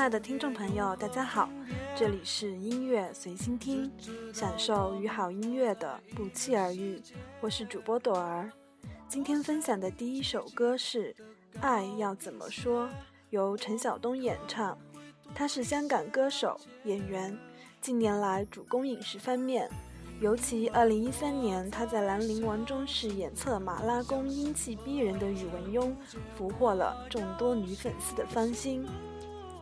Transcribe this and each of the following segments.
亲爱的听众朋友，大家好，这里是音乐随心听，享受与好音乐的不期而遇。我是主播朵儿，今天分享的第一首歌是《爱要怎么说》，由陈晓东演唱。他是香港歌手、演员，近年来主攻影视方面。尤其2013年，他在《兰陵王》中饰演策马拉宫英气逼人的宇文邕，俘获了众多女粉丝的芳心。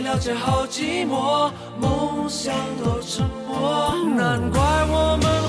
了解好寂寞，梦想都沉默，难怪我们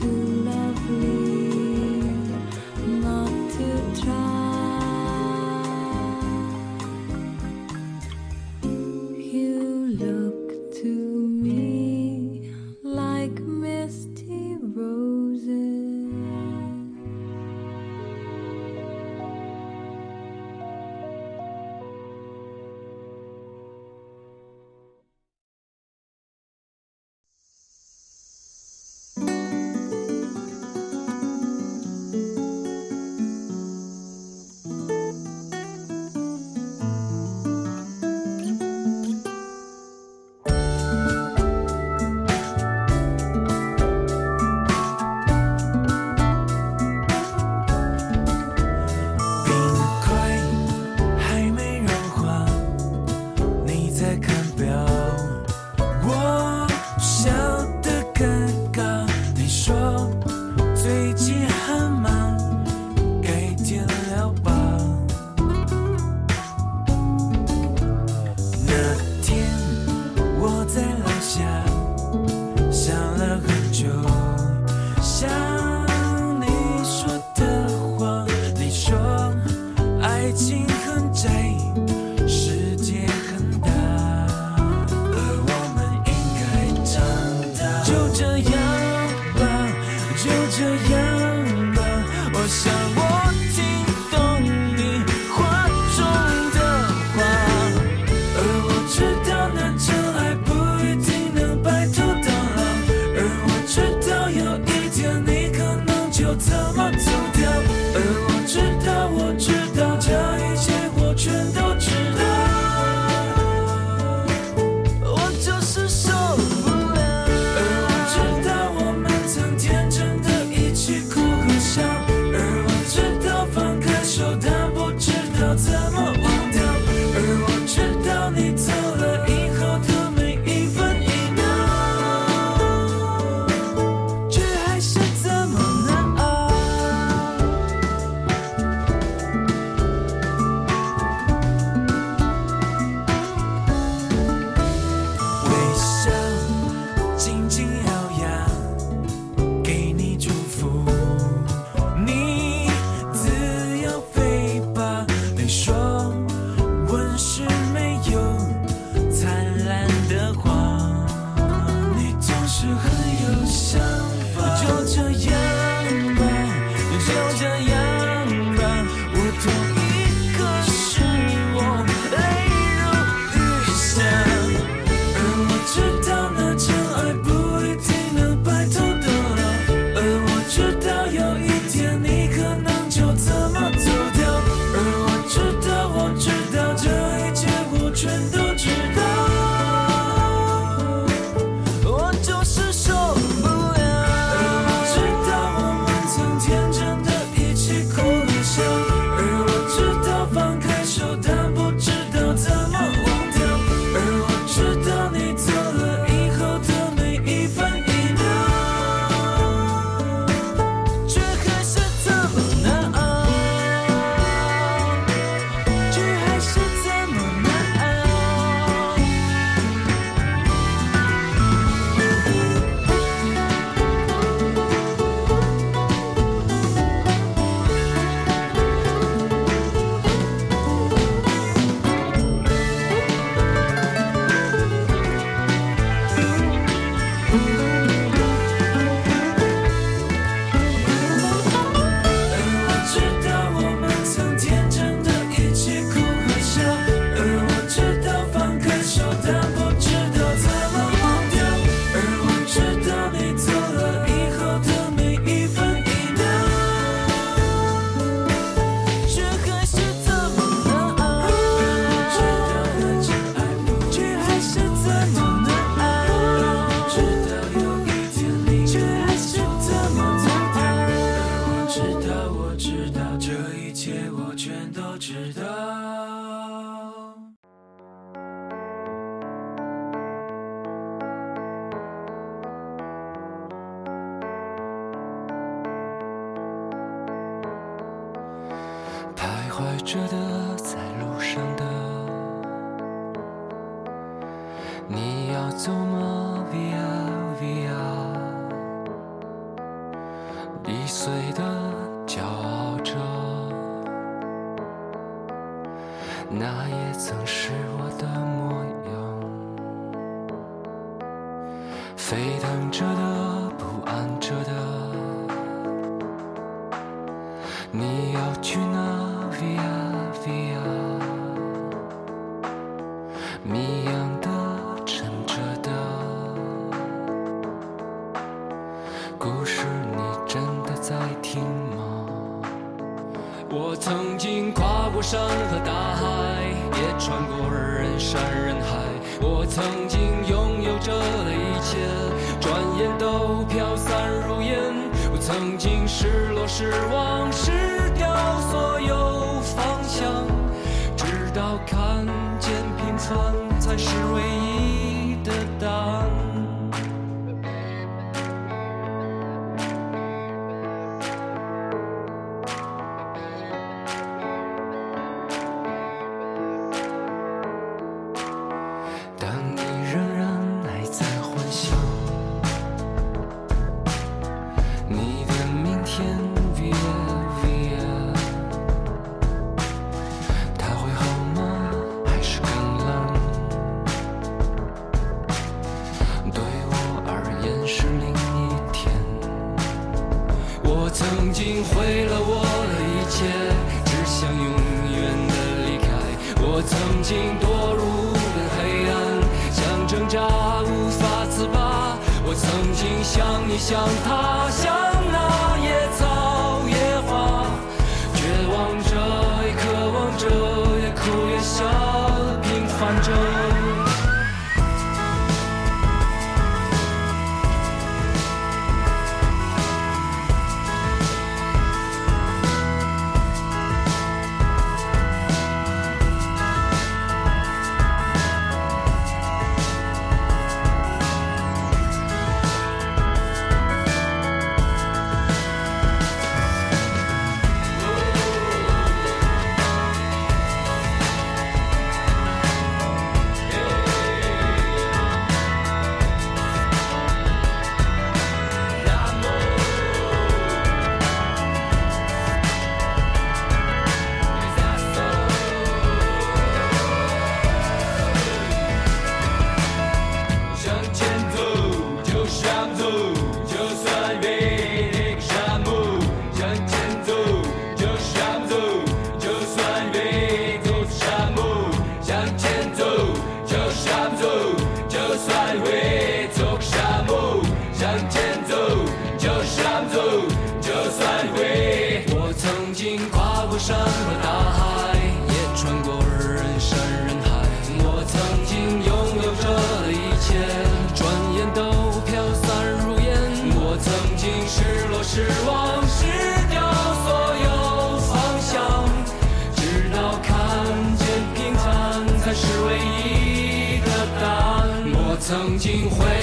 to 不知道。徘徊着的才是唯一的答案。想你想他想曾经回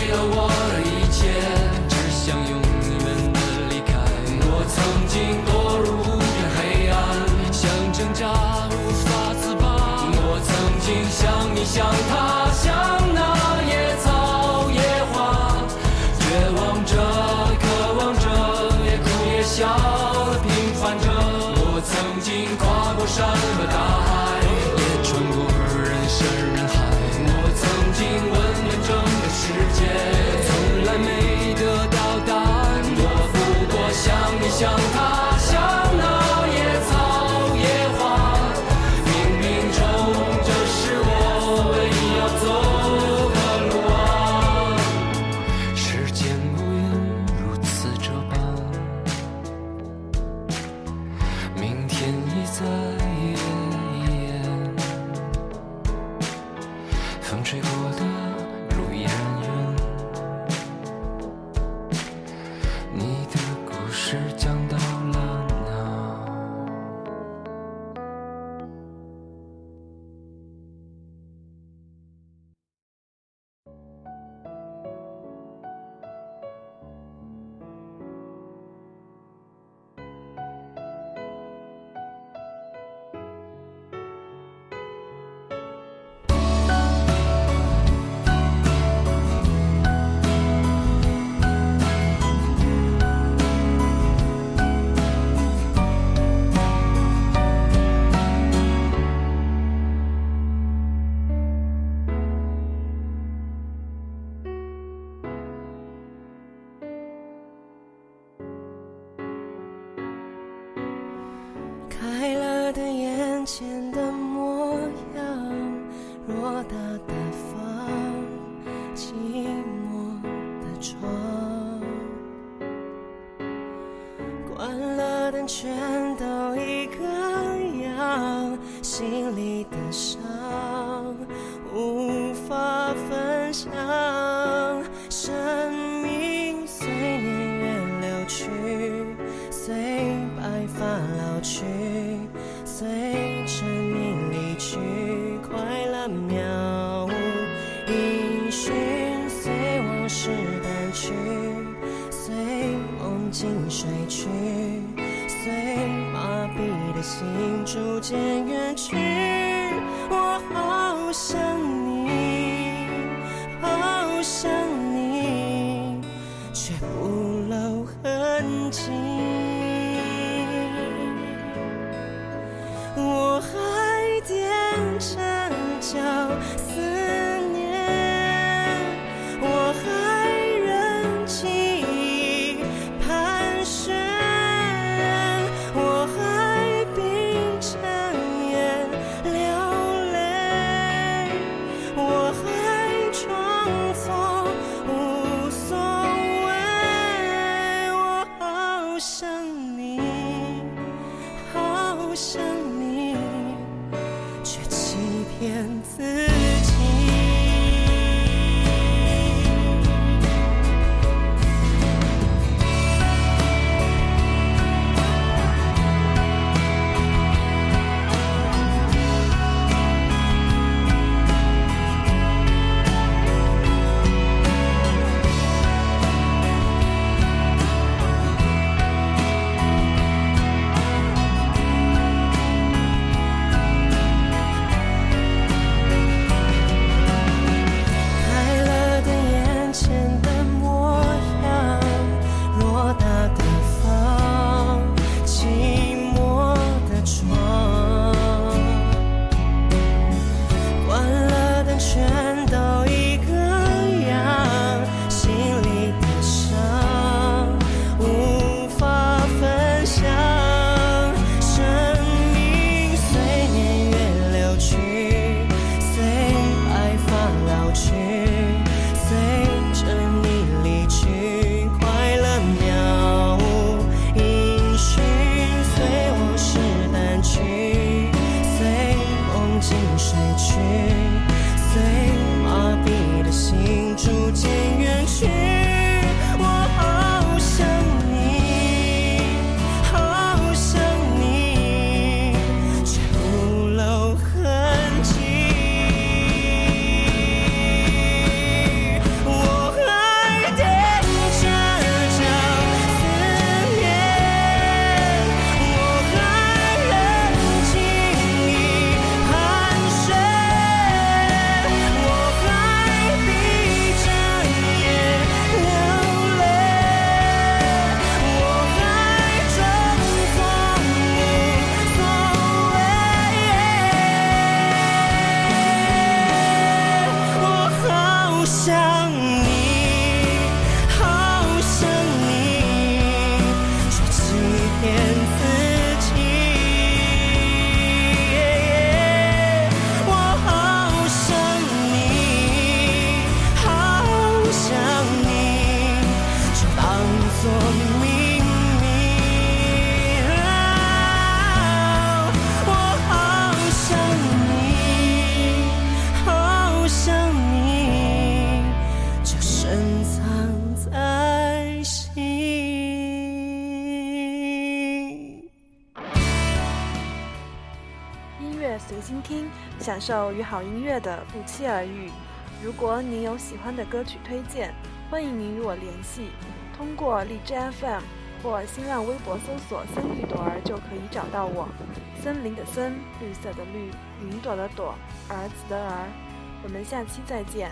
让他关了灯全都一个样心里的伤。不想你，却欺骗自己。心睡去随麻痹的心逐渐远去。倾听享受与好音乐的不期而遇。如果您有喜欢的歌曲推荐欢迎您与我联系通过荔枝 fm 或新浪微博搜索森绿朵儿就可以找到我。森林的森绿色的绿云朵的朵儿子的儿。我们下期再见。